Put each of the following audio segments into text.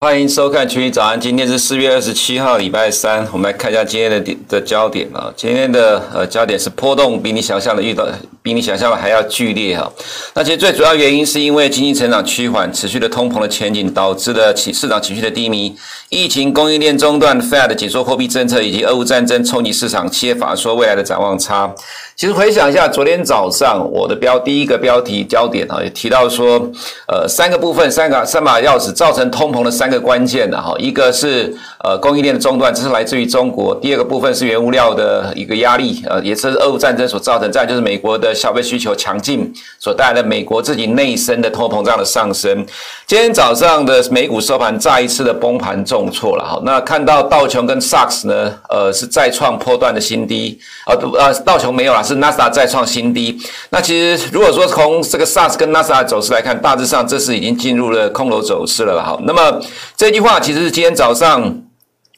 欢迎收看《群益早安》，今天是四月二十七号，礼拜三。我们来看一下今天的点的焦点啊。今天的呃焦点是波动比你想象的遇到，比你想象的还要剧烈哈。那其实最主要原因是因为经济成长趋缓，持续的通膨的前景导致了市市场情绪的低迷，疫情、供应链中断、Fed 紧缩货币政策以及俄乌战争冲击市场，企业法说未来的展望差。其实回想一下，昨天早上我的标第一个标题焦点啊，也提到说，呃，三个部分，三个三把钥匙造成通膨的三个关键的哈，一个是呃供应链的中断，这是来自于中国；第二个部分是原物料的一个压力，呃，也是俄乌战争所造成；再就是美国的消费需求强劲所带来的美国自己内生的通膨胀的上升。今天早上的美股收盘再一次的崩盘重挫了哈，那看到道琼跟 SAX 呢，呃，是再创波段的新低，呃呃，道琼没有了。是纳斯达再创新低。那其实如果说从这个 SARS 跟纳斯达走势来看，大致上这是已经进入了空头走势了。好，那么这句话其实是今天早上。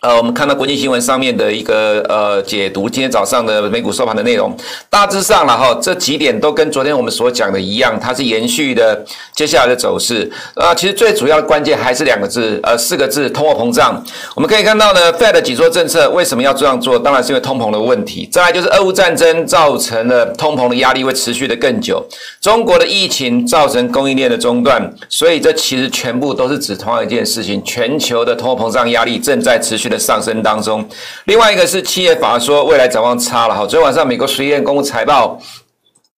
呃，我们看到国际新闻上面的一个呃解读，今天早上的美股收盘的内容，大致上了哈，这几点都跟昨天我们所讲的一样，它是延续的接下来的走势。啊，其实最主要的关键还是两个字，呃，四个字，通货膨胀。我们可以看到呢，Fed 紧缩政策为什么要这样做？当然是因为通膨的问题。再来就是俄乌战争造成了通膨的压力会持续的更久，中国的疫情造成供应链的中断，所以这其实全部都是指同样一件事情，全球的通货膨胀压力正在持续的上升当中，另外一个是企业法说未来展望差了哈。昨天晚上美国十一月公布财报，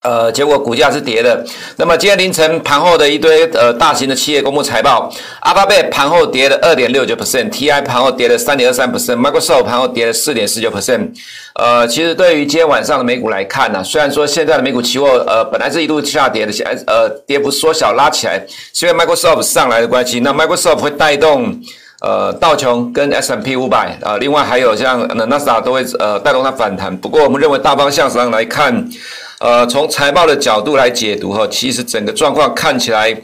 呃，结果股价是跌的。那么今天凌晨盘后的一堆呃大型的企业公布财报，阿巴贝盘后跌了二点六九 percent，TI 盘后跌了三点二三 percent，Microsoft 盘后跌了四点四九 percent。呃，其实对于今天晚上的美股来看呢、虽然说现在的美股期货呃本来是一度下跌的，现在呃跌幅缩小拉起来，是因为 Microsoft 上来的关系。那 Microsoft 会带动。呃，道琼跟 S M P 五百，呃，另外还有像纳斯达都会呃带动它反弹。不过我们认为大方向上来看，呃，从财报的角度来解读哈，其实整个状况看起来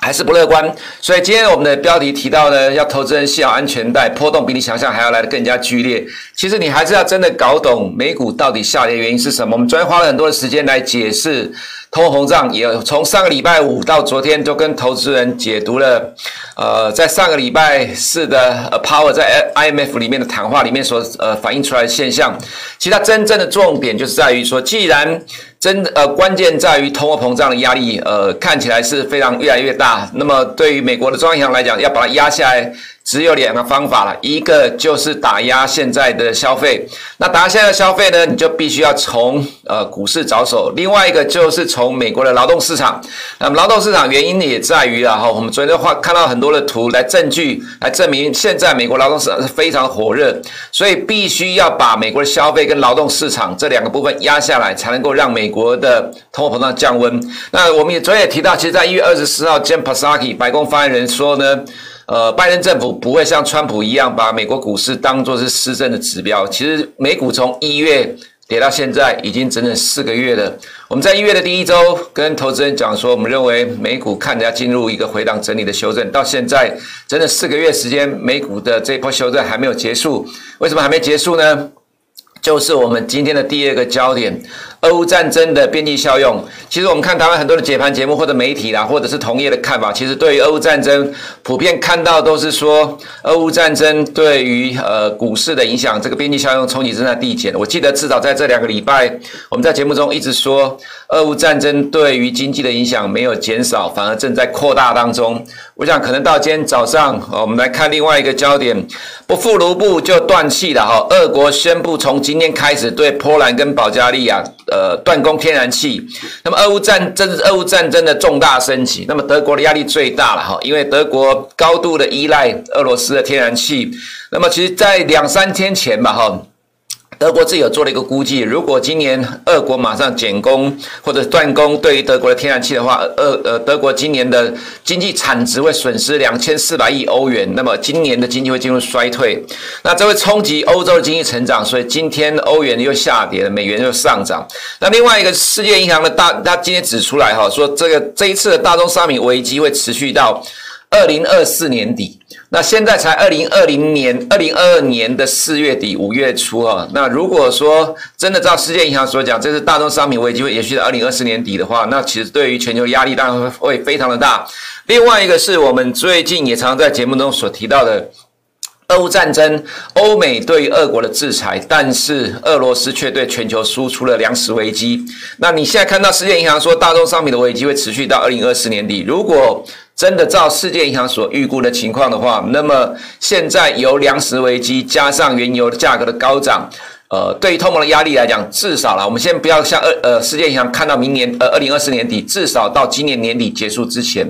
还是不乐观。所以今天我们的标题提到呢，要投资人系好安全带，波动比你想象还要来得更加剧烈。其实你还是要真的搞懂美股到底下跌原因是什么。我们昨天花了很多的时间来解释。通货膨胀也从上个礼拜五到昨天都跟投资人解读了，呃，在上个礼拜四的 Power 在 IMF 里面的谈话里面所呃反映出来的现象，其实它真正的重点就是在于说，既然真呃关键在于通货膨胀的压力呃看起来是非常越来越大，那么对于美国的中央银行来讲，要把它压下来。只有两个方法了，一个就是打压现在的消费，那打压现在的消费呢，你就必须要从呃股市着手；另外一个就是从美国的劳动市场。那么劳动市场原因也在于啊，哈，我们昨天的话看到很多的图来证据来证明，现在美国劳动市场是非常火热，所以必须要把美国的消费跟劳动市场这两个部分压下来，才能够让美国的通货膨胀降温。那我们也昨天也提到，其实，在一月二十四号，Jen Pasaki 白宫发言人说呢。呃，拜登政府不会像川普一样把美国股市当作是施政的指标。其实美股从一月跌到现在已经整整四个月了。我们在一月的第一周跟投资人讲说，我们认为美股看着要进入一个回档整理的修正。到现在整整四个月时间，美股的这一波修正还没有结束。为什么还没结束呢？就是我们今天的第二个焦点。俄乌战争的边际效用，其实我们看台湾很多的解盘节目或者媒体啦，或者是同业的看法，其实对于俄乌战争普遍看到都是说，俄乌战争对于呃股市的影响，这个边际效用冲击正在递减。我记得至少在这两个礼拜，我们在节目中一直说，俄乌战争对于经济的影响没有减少，反而正在扩大当中。我想可能到今天早上，我们来看另外一个焦点，不付卢布就断气了哈。俄国宣布从今天开始对波兰跟保加利亚。呃，断供天然气。那么，俄乌战争俄乌战争的重大升级。那么，德国的压力最大了哈，因为德国高度的依赖俄罗斯的天然气。那么，其实，在两三天前吧哈。德国自己有做了一个估计，如果今年俄国马上减供或者断供，对于德国的天然气的话，俄呃德国今年的经济产值会损失两千四百亿欧元，那么今年的经济会进入衰退，那这会冲击欧洲的经济成长，所以今天欧元又下跌了，美元又上涨。那另外一个世界银行的大，他今天指出来哈，说这个这一次的大宗商品危机会持续到。二零二四年底。那现在才二零二零年，二零二二年的四月底五月初啊。那如果说真的照世界银行所讲，这是大宗商品危机会延续到二零二四年底的话，那其实对于全球压力当然会非常的大。另外一个是我们最近也常常在节目中所提到的。俄乌战争，欧美对俄国的制裁，但是俄罗斯却对全球输出了粮食危机。那你现在看到世界银行说，大宗商品的危机会持续到二零二四年底。如果真的照世界银行所预估的情况的话，那么现在由粮食危机加上原油的价格的高涨，呃，对于通膨的压力来讲，至少了，我们先不要像二呃世界银行看到明年呃二零二四年底，至少到今年年底结束之前。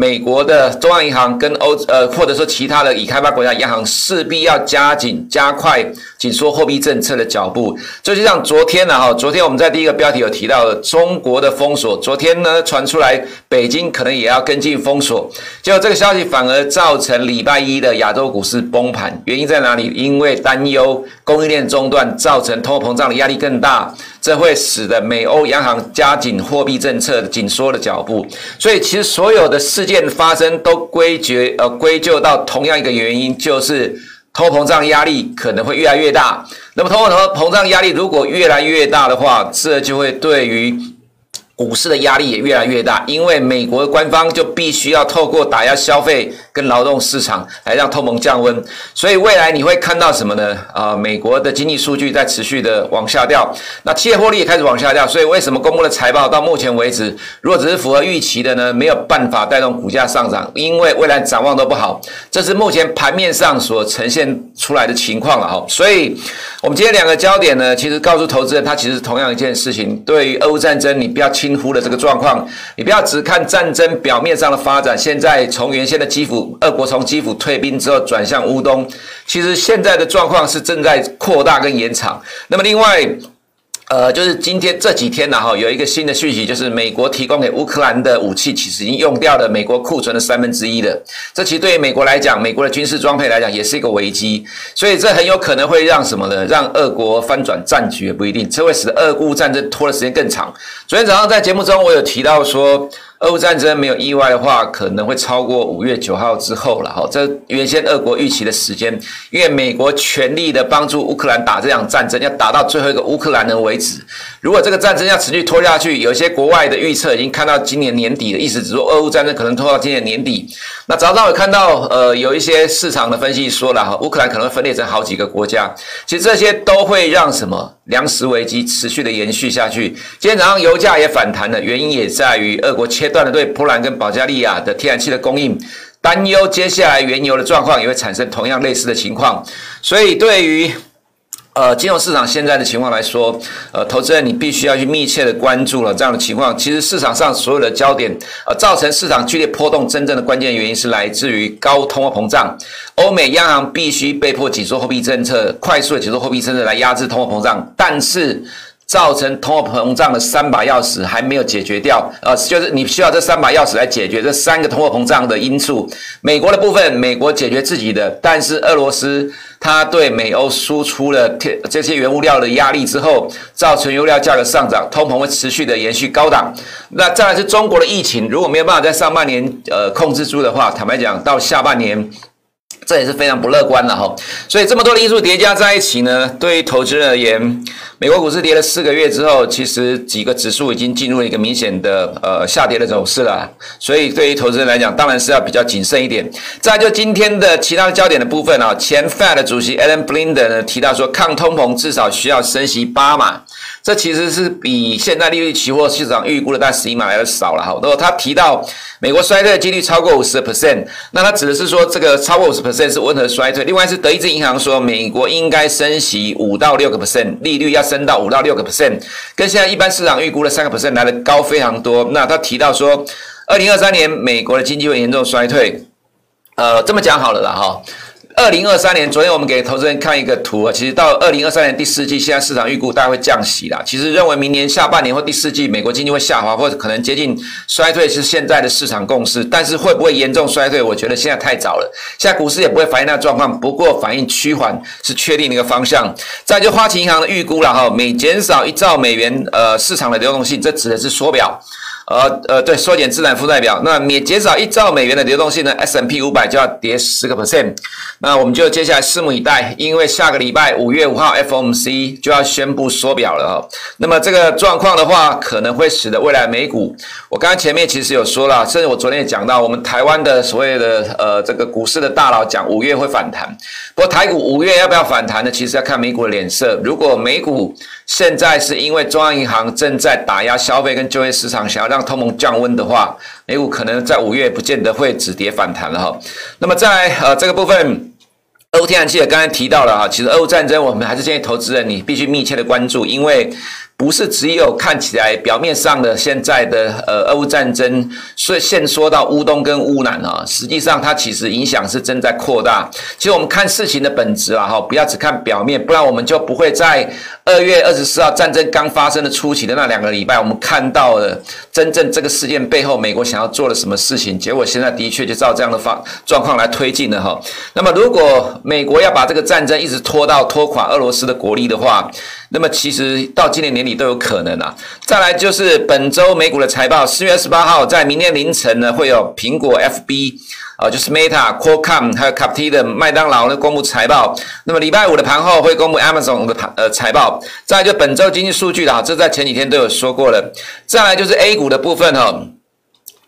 美国的中央银行跟欧呃，或者说其他的已开发国家央行势必要加紧加快紧缩货币政策的脚步。就像昨天呢，哈，昨天我们在第一个标题有提到中国的封锁，昨天呢传出来北京可能也要跟进封锁，结果这个消息反而造成礼拜一的亚洲股市崩盘。原因在哪里？因为担忧供应链中断，造成通货膨胀的压力更大。这会使得美欧央行加紧货币政策紧缩的脚步，所以其实所有的事件发生都归结呃归咎到同样一个原因，就是通膨胀压力可能会越来越大。那么通货膨胀压力如果越来越大的话，这就会对于股市的压力也越来越大，因为美国官方就必须要透过打压消费跟劳动市场来让通膨降温，所以未来你会看到什么呢？啊，美国的经济数据在持续的往下掉，那企业获利也开始往下掉，所以为什么公布的财报到目前为止，如果只是符合预期的呢，没有办法带动股价上涨，因为未来展望都不好，这是目前盘面上所呈现出来的情况了哈。所以，我们今天两个焦点呢，其实告诉投资人，它其实同样一件事情，对于俄乌战争，你不要轻。轻忽了这个状况，你不要只看战争表面上的发展。现在从原先的基辅，俄国从基辅退兵之后转向乌东，其实现在的状况是正在扩大跟延长。那么另外，呃，就是今天这几天呢，哈，有一个新的讯息，就是美国提供给乌克兰的武器，其实已经用掉了美国库存的三分之一了。这其实对于美国来讲，美国的军事装备来讲，也是一个危机。所以这很有可能会让什么呢？让俄国翻转战局也不一定，这会使得俄乌战争拖的时间更长。昨天早上在节目中，我有提到说。俄乌战争没有意外的话，可能会超过五月九号之后了哈。这原先俄国预期的时间，因为美国全力的帮助乌克兰打这场战争，要打到最后一个乌克兰人为止。如果这个战争要持续拖下去，有些国外的预测已经看到今年年底的意思，只说俄乌战争可能拖到今年年底。那早上我看到呃有一些市场的分析说了哈，乌克兰可能会分裂成好几个国家。其实这些都会让什么粮食危机持续的延续下去。今天早上油价也反弹了，原因也在于俄国切断了对波兰跟保加利亚的天然气的供应，担忧接下来原油的状况也会产生同样类似的情况，所以对于呃金融市场现在的情况来说，呃，投资人你必须要去密切的关注了这样的情况。其实市场上所有的焦点，呃，造成市场剧烈波动真正的关键原因是来自于高通货膨胀，欧美央行必须被迫紧缩货币政策，快速的紧缩货币政策来压制通货膨胀，但是。造成通货膨胀的三把钥匙还没有解决掉，呃，就是你需要这三把钥匙来解决这三个通货膨胀的因素。美国的部分，美国解决自己的，但是俄罗斯它对美欧输出了这些原物料的压力之后，造成油料价格上涨，通膨会持续的延续高档。那再来是中国的疫情，如果没有办法在上半年呃控制住的话，坦白讲，到下半年。这也是非常不乐观的哈，所以这么多的因素叠加在一起呢，对于投资人而言，美国股市跌了四个月之后，其实几个指数已经进入了一个明显的呃下跌的走势了，所以对于投资人来讲，当然是要比较谨慎一点。再就今天的其他的焦点的部分啊，前 Fed 主席 Alan Blinder 呢提到说，抗通膨至少需要升息八码。这其实是比现在利率期货市场预估的大十一码来的少了哈。如果他提到美国衰退的几率超过五十 percent，那他指的是说这个超过五十 percent 是温和衰退。另外是德意志银行说美国应该升息五到六个 percent，利率要升到五到六个 percent，跟现在一般市场预估的三个 percent 来的高非常多。那他提到说，二零二三年美国的经济会严重衰退。呃，这么讲好了啦哈。二零二三年，昨天我们给投资人看一个图啊，其实到二零二三年第四季，现在市场预估大概会降息啦。其实认为明年下半年或第四季，美国经济会下滑，或者可能接近衰退，是现在的市场共识。但是会不会严重衰退，我觉得现在太早了。现在股市也不会反映那状况，不过反映趋缓是确定的一个方向。再就花旗银行的预估了哈，每减少一兆美元，呃，市场的流动性，这指的是缩表。呃呃，对，缩减资产负债表，那每减少一兆美元的流动性呢，S M P 五百就要跌十个 percent。那我们就接下来拭目以待，因为下个礼拜五月五号 FOMC 就要宣布缩表了哈。那么这个状况的话，可能会使得未来美股，我刚刚前面其实有说了，甚至我昨天也讲到，我们台湾的所谓的呃这个股市的大佬讲五月会反弹，不过台股五月要不要反弹呢？其实要看美股的脸色。如果美股现在是因为中央银行正在打压消费跟就业市场，想要让让通盟降温的话，美股可能在五月不见得会止跌反弹了哈。那么在呃这个部分，欧天然气也刚才提到了哈，其实俄乌战争我们还是建议投资人你必须密切的关注，因为。不是只有看起来表面上的现在的呃俄乌战争，所以现说到乌东跟乌南啊，实际上它其实影响是正在扩大。其实我们看事情的本质啊，哈，不要只看表面，不然我们就不会在二月二十四号战争刚发生的初期的那两个礼拜，我们看到了真正这个事件背后美国想要做的什么事情。结果现在的确就照这样的方状况来推进了哈。那么如果美国要把这个战争一直拖到拖垮俄罗斯的国力的话，那么其实到今年年都有可能啊。再来就是本周美股的财报，四月二十八号在明天凌晨呢会有苹果、FB 啊，就是 Meta、Qualcomm 还有 Capita 的麦当劳呢公布财报。那么礼拜五的盘后会公布 Amazon 的盘呃财报。再就本周经济数据的啊，这在前几天都有说过了。再来就是 A 股的部分哈。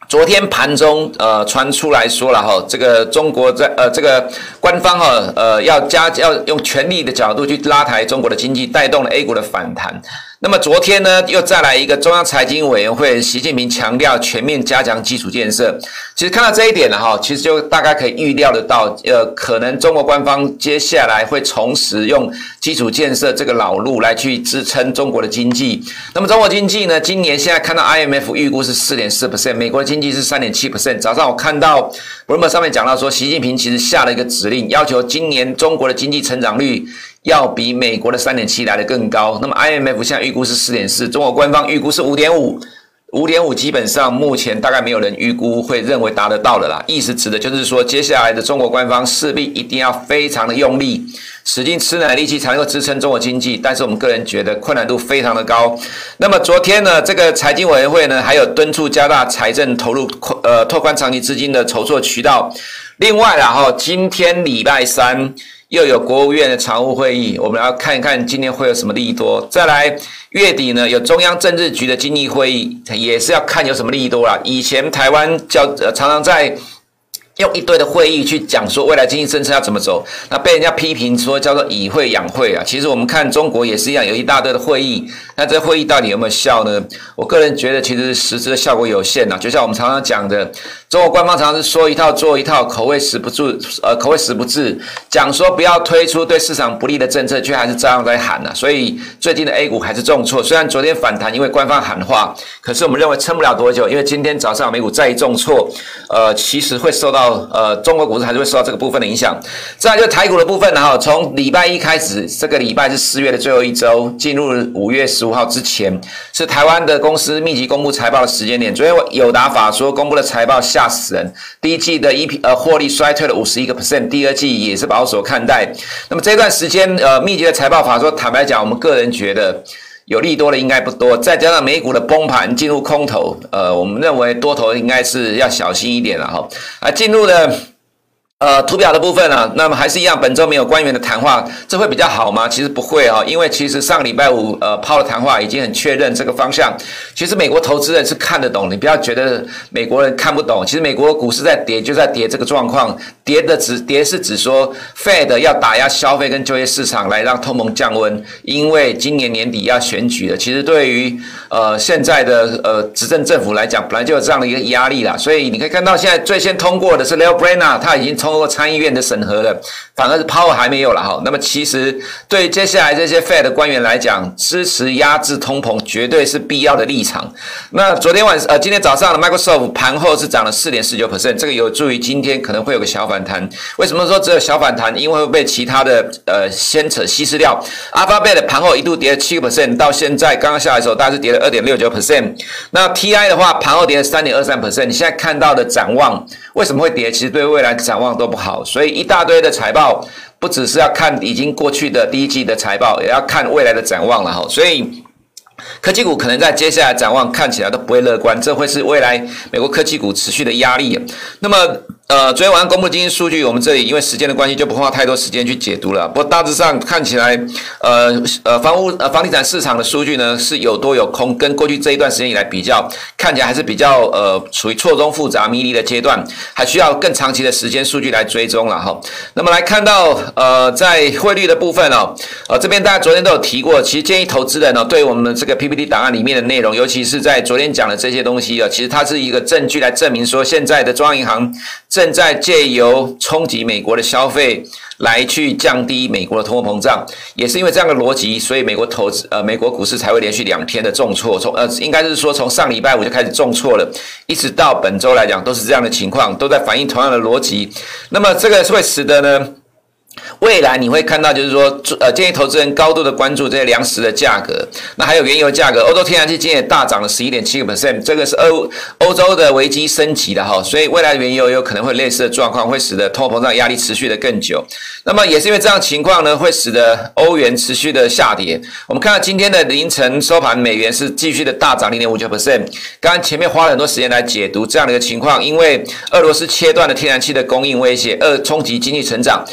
昨天盘中，呃，传出来说了哈，这个中国在呃，这个官方哈，呃，要加要用全力的角度去拉抬中国的经济，带动了 A 股的反弹。那么昨天呢，又再来一个中央财经委员会，习近平强调全面加强基础建设。其实看到这一点呢，哈，其实就大概可以预料得到，呃，可能中国官方接下来会重拾用基础建设这个老路来去支撑中国的经济。那么中国经济呢，今年现在看到 IMF 预估是四点四 percent，美国经济是三点七 percent。早上我看到 Bloomberg 上面讲到说，习近平其实下了一个指令，要求今年中国的经济成长率。要比美国的三点七来得更高。那么 IMF 现在预估是四点四，中国官方预估是五点五，五点五基本上目前大概没有人预估会认为达得到的啦。意思指的就是说，接下来的中国官方势必一定要非常的用力，使劲吃奶力气才能够支撑中国经济。但是我们个人觉得困难度非常的高。那么昨天呢，这个财经委员会呢，还有敦促加大财政投入，呃，拓宽长期资金的筹措渠道。另外，然后今天礼拜三。又有国务院的常务会议，我们要看一看今天会有什么利多。再来月底呢，有中央政治局的经济会议，也是要看有什么利多啦。以前台湾叫呃常常在。用一堆的会议去讲说未来经济政策要怎么走，那被人家批评说叫做以会养会啊。其实我们看中国也是一样，有一大堆的会议，那这会议到底有没有效呢？我个人觉得其实实质的效果有限呐。就像我们常常讲的，中国官方常常是说一套做一套，口味死不住，呃，口味死不治，讲说不要推出对市场不利的政策，却还是照样在喊呐。所以最近的 A 股还是重挫，虽然昨天反弹，因为官方喊话，可是我们认为撑不了多久，因为今天早上美股再一重挫，呃，其实会受到。呃，中国股市还是会受到这个部分的影响。再来就台股的部分，然后从礼拜一开始，这个礼拜是四月的最后一周，进入五月十五号之前，是台湾的公司密集公布财报的时间点。昨天友达法说公布的财报吓死人，第一季的 EP 呃获利衰退了五十一个 percent，第二季也是保守看待。那么这段时间呃密集的财报法说，坦白讲，我们个人觉得。有利多的应该不多，再加上美股的崩盘进入空头，呃，我们认为多头应该是要小心一点了哈，啊，进入了。呃，图表的部分呢、啊，那么还是一样，本周没有官员的谈话，这会比较好吗？其实不会啊，因为其实上礼拜五，呃，抛的谈话已经很确认这个方向。其实美国投资人是看得懂，你不要觉得美国人看不懂。其实美国股市在跌，就在跌这个状况，跌的只跌是指说，Fed 要打压消费跟就业市场来让通膨降温，因为今年年底要选举了。其实对于呃现在的呃执政政府来讲，本来就有这样的一个压力啦。所以你可以看到，现在最先通过的是 Lael Brainard，他已经从通过参议院的审核了，反而是 Power 还没有了哈。那么其实对接下来这些 Fed 的官员来讲，支持压制通膨绝对是必要的立场。那昨天晚呃，今天早上的 Microsoft 盘后是涨了四点四九 percent，这个有助于今天可能会有个小反弹。为什么说只有小反弹？因为会被其他的呃先扯稀释掉。Alphabet 盘后一度跌了七个 percent，到现在刚刚下来的时候，大概是跌了二点六九 percent。那 TI 的话，盘后跌了三点二三 percent。你现在看到的展望为什么会跌？其实对未来展望。都不好，所以一大堆的财报，不只是要看已经过去的第一季的财报，也要看未来的展望了哈。所以科技股可能在接下来展望看起来都不会乐观，这会是未来美国科技股持续的压力。那么，呃，昨天晚上公布经济数据，我们这里因为时间的关系就不花太多时间去解读了。不过大致上看起来，呃呃，房屋呃房地产市场的数据呢是有多有空，跟过去这一段时间以来比较，看起来还是比较呃处于错综复杂迷离的阶段，还需要更长期的时间数据来追踪了哈。那么来看到呃在汇率的部分哦，呃这边大家昨天都有提过，其实建议投资人呢、对我们这个 PPT 档案里面的内容，尤其是在昨天讲的这些东西啊，其实它是一个证据来证明说现在的中央银行。正在借由冲击美国的消费来去降低美国的通货膨胀，也是因为这样的逻辑，所以美国投资呃美国股市才会连续两天的重挫，从呃应该是说从上礼拜五就开始重挫了，一直到本周来讲都是这样的情况，都在反映同样的逻辑。那么这个会使得呢？未来你会看到，就是说，呃，建议投资人高度的关注这些粮食的价格。那还有原油价格，欧洲天然气今天也大涨了十一点七个 percent，这个是欧欧洲的危机升级的哈，所以未来原油有可能会类似的状况，会使得通货膨胀压力持续的更久。那么也是因为这样情况呢，会使得欧元持续的下跌。我们看到今天的凌晨收盘，美元是继续的大涨零点五九 percent。刚刚前面花了很多时间来解读这样的一个情况，因为俄罗斯切断了天然气的供应威胁，二冲击经济成长。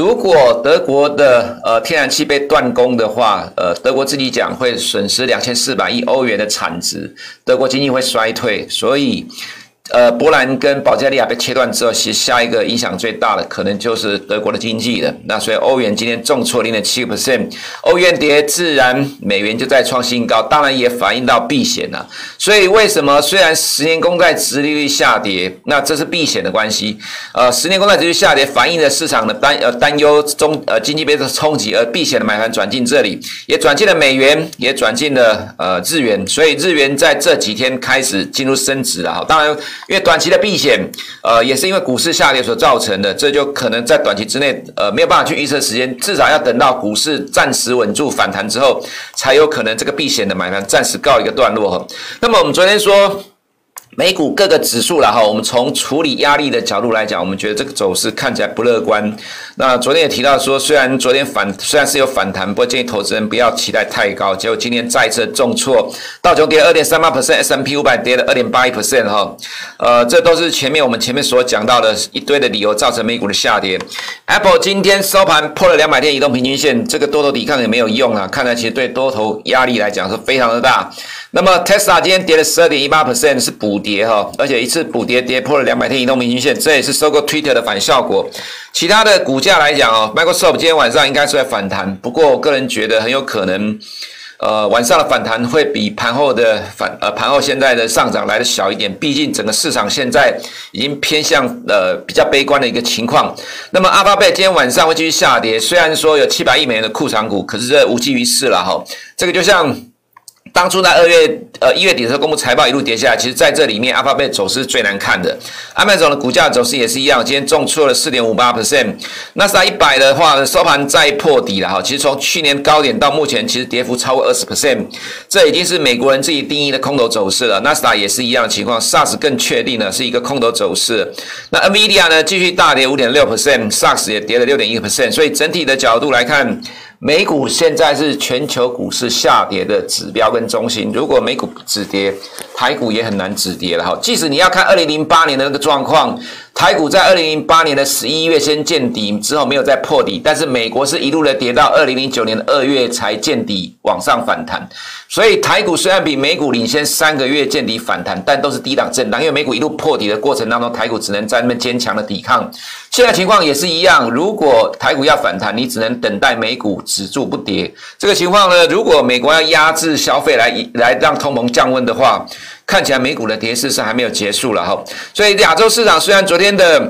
如果德国的呃天然气被断供的话，呃，德国自己讲会损失两千四百亿欧元的产值，德国经济会衰退，所以。呃，波兰跟保加利亚被切断之后，其实下一个影响最大的可能就是德国的经济了。那所以欧元今天重挫零点七个 percent，欧元跌，自然美元就再创新高，当然也反映到避险了。所以为什么虽然十年公债殖利率下跌，那这是避险的关系。呃，十年公债殖利率下跌，反映了市场的担呃担忧中呃经济被冲击，而避险的买盘转进这里，也转进了美元，也转进了呃日元。所以日元在这几天开始进入升值了哈。当然。因为短期的避险，呃，也是因为股市下跌所造成的，这就可能在短期之内，呃，没有办法去预测时间，至少要等到股市暂时稳住反弹之后，才有可能这个避险的买盘暂时告一个段落哈。那么我们昨天说。美股各个指数了哈，我们从处理压力的角度来讲，我们觉得这个走势看起来不乐观。那昨天也提到说，虽然昨天反虽然是有反弹，不过建议投资人不要期待太高。结果今天再次重挫，道琼跌二点三八 percent，S&P 五百跌了二点八一 percent 哈。呃，这都是前面我们前面所讲到的一堆的理由造成美股的下跌。Apple 今天收盘破了两百天移动平均线，这个多头抵抗也没有用啊，看来其实对多头压力来讲是非常的大。那么 Tesla 今天跌了十二点一八 percent，是补跌哈，而且一次补跌跌破了两百天移动平均线，这也是收购 Twitter 的反效果。其他的股价来讲哦，Microsoft 今天晚上应该是在反弹，不过我个人觉得很有可能，呃，晚上的反弹会比盘后的反呃盘后现在的上涨来的小一点，毕竟整个市场现在已经偏向呃比较悲观的一个情况。那么阿巴贝今天晚上会继续下跌，虽然说有七百亿美元的库藏股，可是这无济于事了哈。这个就像。当初在二月呃一月底的时候公布财报一路跌下来，其实在这里面，Alphabet 走势最难看的。Amazon 的股价走势也是一样，今天重挫了四点五八 percent。纳斯达一百的话收盘再破底了哈，其实从去年高点到目前，其实跌幅超过二十 percent，这已经是美国人自己定义的空头走势了。纳斯达也是一样的情况，SARS 更确定了是一个空头走势。那 NVIDIA 呢继续大跌五点六 percent，SARS 也跌了六点一个 percent，所以整体的角度来看。美股现在是全球股市下跌的指标跟中心，如果美股止跌，台股也很难止跌了哈。即使你要看二零零八年的那个状况。台股在二零零八年的十一月先见底之后没有再破底，但是美国是一路的跌到二零零九年的二月才见底往上反弹，所以台股虽然比美股领先三个月见底反弹，但都是低档震荡，因为美股一路破底的过程当中，台股只能在那边坚强的抵抗。现在情况也是一样，如果台股要反弹，你只能等待美股止住不跌。这个情况呢，如果美国要压制消费来来让通膨降温的话。看起来美股的跌势是还没有结束了哈，所以亚洲市场虽然昨天的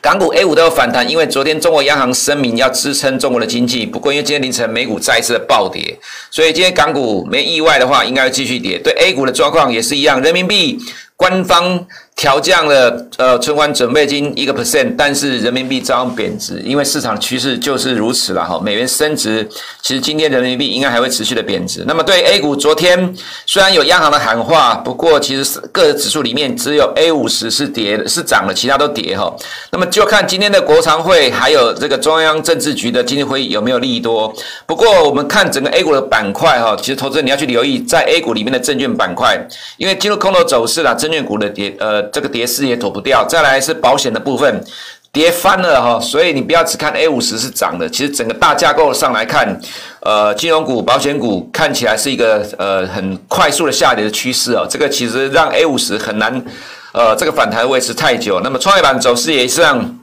港股 A 五都有反弹，因为昨天中国央行声明要支撑中国的经济，不过因为今天凌晨美股再一次的暴跌，所以今天港股没意外的话应该会继续跌。对 A 股的状况也是一样，人民币官方调降了呃存款准备金一个 percent，但是人民币照样贬值，因为市场趋势就是如此了哈。美元升值，其实今天人民币应该还会持续的贬值。那么对 A 股，昨天虽然有央行的喊话，不过其实各个指数里面只有 A 五十是跌，是涨的，其他都跌哈。那么就看今天的国常会还有这个中央政治局的经济会议有没有利多。不过我们看整个 A 股的板块哈，其实投资人你要去留意在 A 股里面的证券板块，因为进入空头走势了，证券股的跌呃。这个跌势也躲不掉，再来是保险的部分，跌翻了哈，所以你不要只看 A 五十是涨的，其实整个大架构上来看，呃，金融股、保险股看起来是一个呃很快速的下跌的趋势哦，这个其实让 A 五十很难呃这个反弹维持太久，那么创业板走势也是让。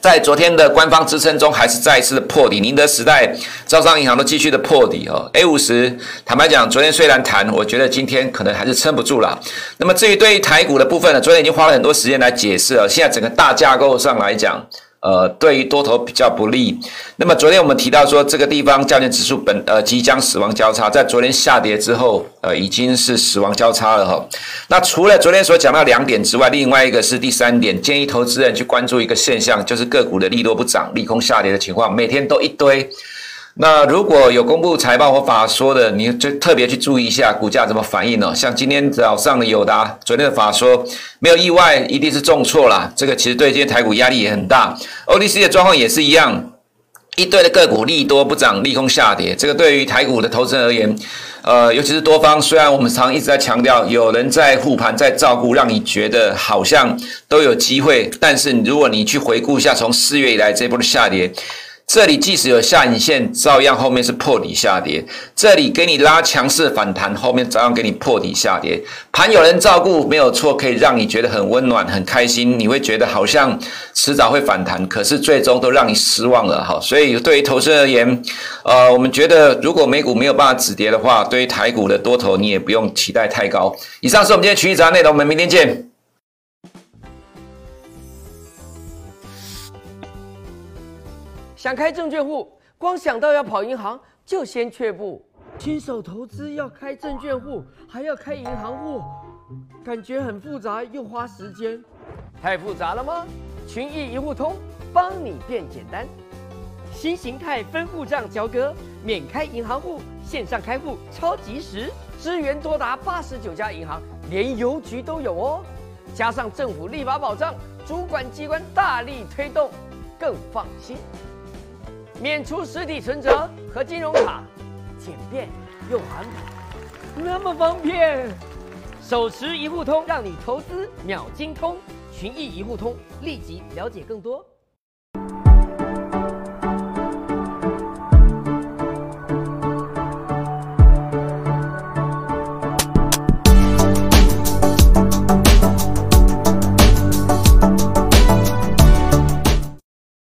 在昨天的官方支撑中，还是再一次的破底。宁德时代、招商银行都继续的破底哦。A 五十，坦白讲，昨天虽然谈，我觉得今天可能还是撑不住了。那么至于对于台股的部分呢，昨天已经花了很多时间来解释了。现在整个大架构上来讲。呃，对于多头比较不利。那么昨天我们提到说，这个地方加权指数本呃即将死亡交叉，在昨天下跌之后，呃已经是死亡交叉了哈。那除了昨天所讲到两点之外，另外一个是第三点，建议投资人去关注一个现象，就是个股的利多不涨、利空下跌的情况，每天都一堆。那如果有公布财报或法说的，你就特别去注意一下股价怎么反应呢？像今天早上的友达，昨天的法说没有意外，一定是重挫啦。这个其实对今天台股压力也很大。OTC 的状况也是一样，一堆的个股利多不涨，利空下跌。这个对于台股的投资人而言，呃，尤其是多方，虽然我们常一直在强调有人在护盘、在照顾，让你觉得好像都有机会，但是如果你去回顾一下从四月以来这波的下跌。这里即使有下影线，照样后面是破底下跌。这里给你拉强势反弹，后面照样给你破底下跌。盘有人照顾没有错，可以让你觉得很温暖、很开心。你会觉得好像迟早会反弹，可是最终都让你失望了哈。所以对于投资而言，呃，我们觉得如果美股没有办法止跌的话，对于台股的多头你也不用期待太高。以上是我们今天群益早安内容，我们明天见。想开证券户，光想到要跑银行就先却步。新手投资要开证券户，还要开银行户，感觉很复杂又花时间。太复杂了吗？群益一户通帮你变简单。新形态分户账交割，免开银行户，线上开户超及时，支援多达八十九家银行，连邮局都有哦。加上政府立法保障，主管机关大力推动，更放心。免除实体存折和金融卡，简便又环保，那么方便。手持一户通，让你投资秒精通。群益一户通，立即了解更多。